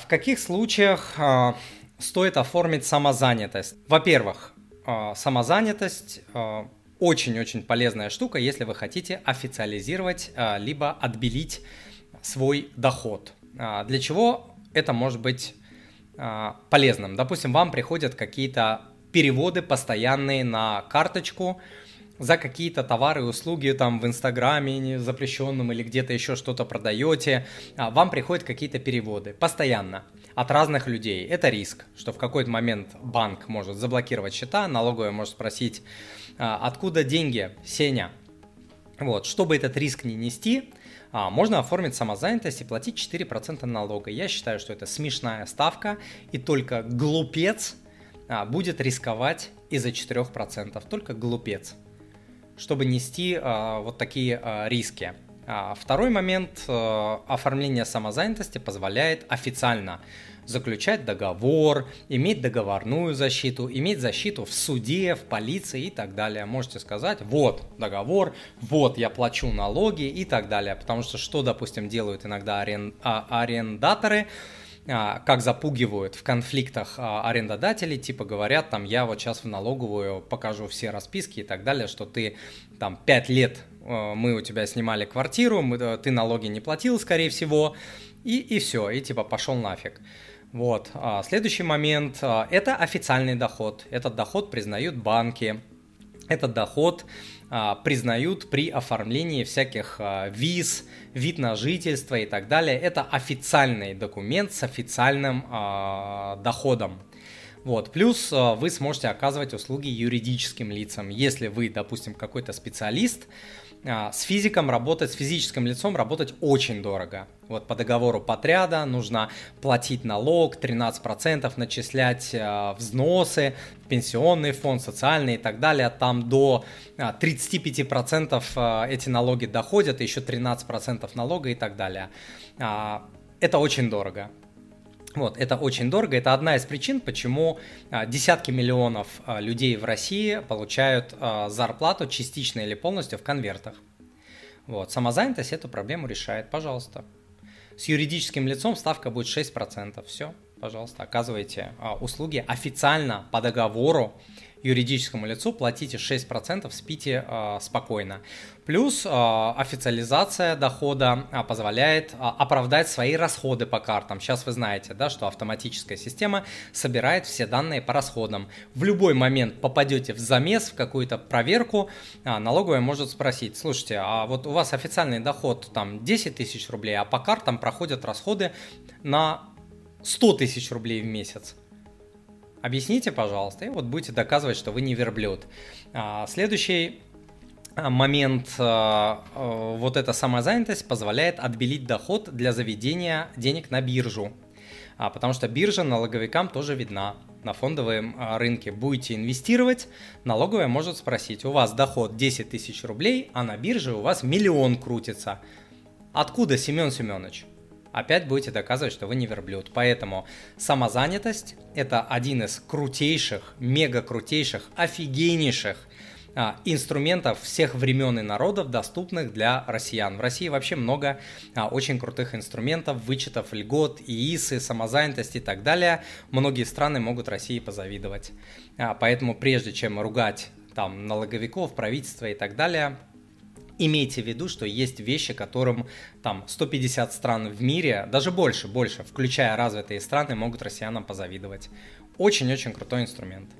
в каких случаях э, стоит оформить самозанятость? Во-первых, э, самозанятость э, очень-очень полезная штука, если вы хотите официализировать либо отбелить свой доход. Для чего это может быть полезным? Допустим, вам приходят какие-то переводы постоянные на карточку, за какие-то товары и услуги там в Инстаграме запрещенном или где-то еще что-то продаете, а, вам приходят какие-то переводы постоянно от разных людей. Это риск, что в какой-то момент банк может заблокировать счета, налоговая может спросить, а, откуда деньги, Сеня. Вот, чтобы этот риск не нести, а, можно оформить самозанятость и платить 4% налога. Я считаю, что это смешная ставка, и только глупец будет рисковать из-за 4%. Только глупец чтобы нести а, вот такие а, риски. А, второй момент оформления самозанятости позволяет официально заключать договор, иметь договорную защиту, иметь защиту в суде, в полиции и так далее. Можете сказать, вот договор, вот я плачу налоги и так далее. Потому что что, допустим, делают иногда арен... арендаторы, как запугивают в конфликтах а, арендодателей, типа говорят, там, я вот сейчас в налоговую покажу все расписки и так далее, что ты там 5 лет а, мы у тебя снимали квартиру, мы, э, ты налоги не платил, скорее всего, и, и все, и типа пошел нафиг. Вот. Следующий момент – это официальный доход. Этот доход признают банки. Этот доход а, признают при оформлении всяких а, виз, вид на жительство и так далее. Это официальный документ с официальным а, доходом. Вот. Плюс вы сможете оказывать услуги юридическим лицам. Если вы, допустим, какой-то специалист, а, с физиком работать, с физическим лицом работать очень дорого. Вот по договору подряда нужно платить налог, 13% начислять а, взносы, пенсионный фонд, социальный и так далее. Там до 35% а, эти налоги доходят, еще 13% налога и так далее. Это очень дорого. Вот, это очень дорого. Это одна из причин, почему а, десятки миллионов а, людей в России получают а, зарплату частично или полностью в конвертах. Вот, самозанятость эту проблему решает, пожалуйста. С юридическим лицом ставка будет 6%. Все, пожалуйста, оказывайте услуги официально по договору юридическому лицу платите 6%, спите э, спокойно. Плюс э, официализация дохода э, позволяет э, оправдать свои расходы по картам. Сейчас вы знаете, да, что автоматическая система собирает все данные по расходам. В любой момент попадете в замес, в какую-то проверку, э, налоговая может спросить, слушайте, а вот у вас официальный доход там 10 тысяч рублей, а по картам проходят расходы на 100 тысяч рублей в месяц. Объясните, пожалуйста, и вот будете доказывать, что вы не верблюд. А, следующий а, момент, а, вот эта самозанятость позволяет отбелить доход для заведения денег на биржу. Потому что биржа налоговикам тоже видна на фондовом рынке. Будете инвестировать, налоговая может спросить, у вас доход 10 тысяч рублей, а на бирже у вас миллион крутится. Откуда, Семен Семенович? Опять будете доказывать, что вы не верблюд. Поэтому самозанятость – это один из крутейших, мега крутейших, офигеннейших а, инструментов всех времен и народов, доступных для россиян. В России вообще много а, очень крутых инструментов, вычетов льгот, ИИСы, самозанятость и так далее. Многие страны могут России позавидовать. А, поэтому прежде чем ругать там налоговиков, правительство и так далее – имейте в виду, что есть вещи, которым там 150 стран в мире, даже больше, больше, включая развитые страны, могут россиянам позавидовать. Очень-очень крутой инструмент.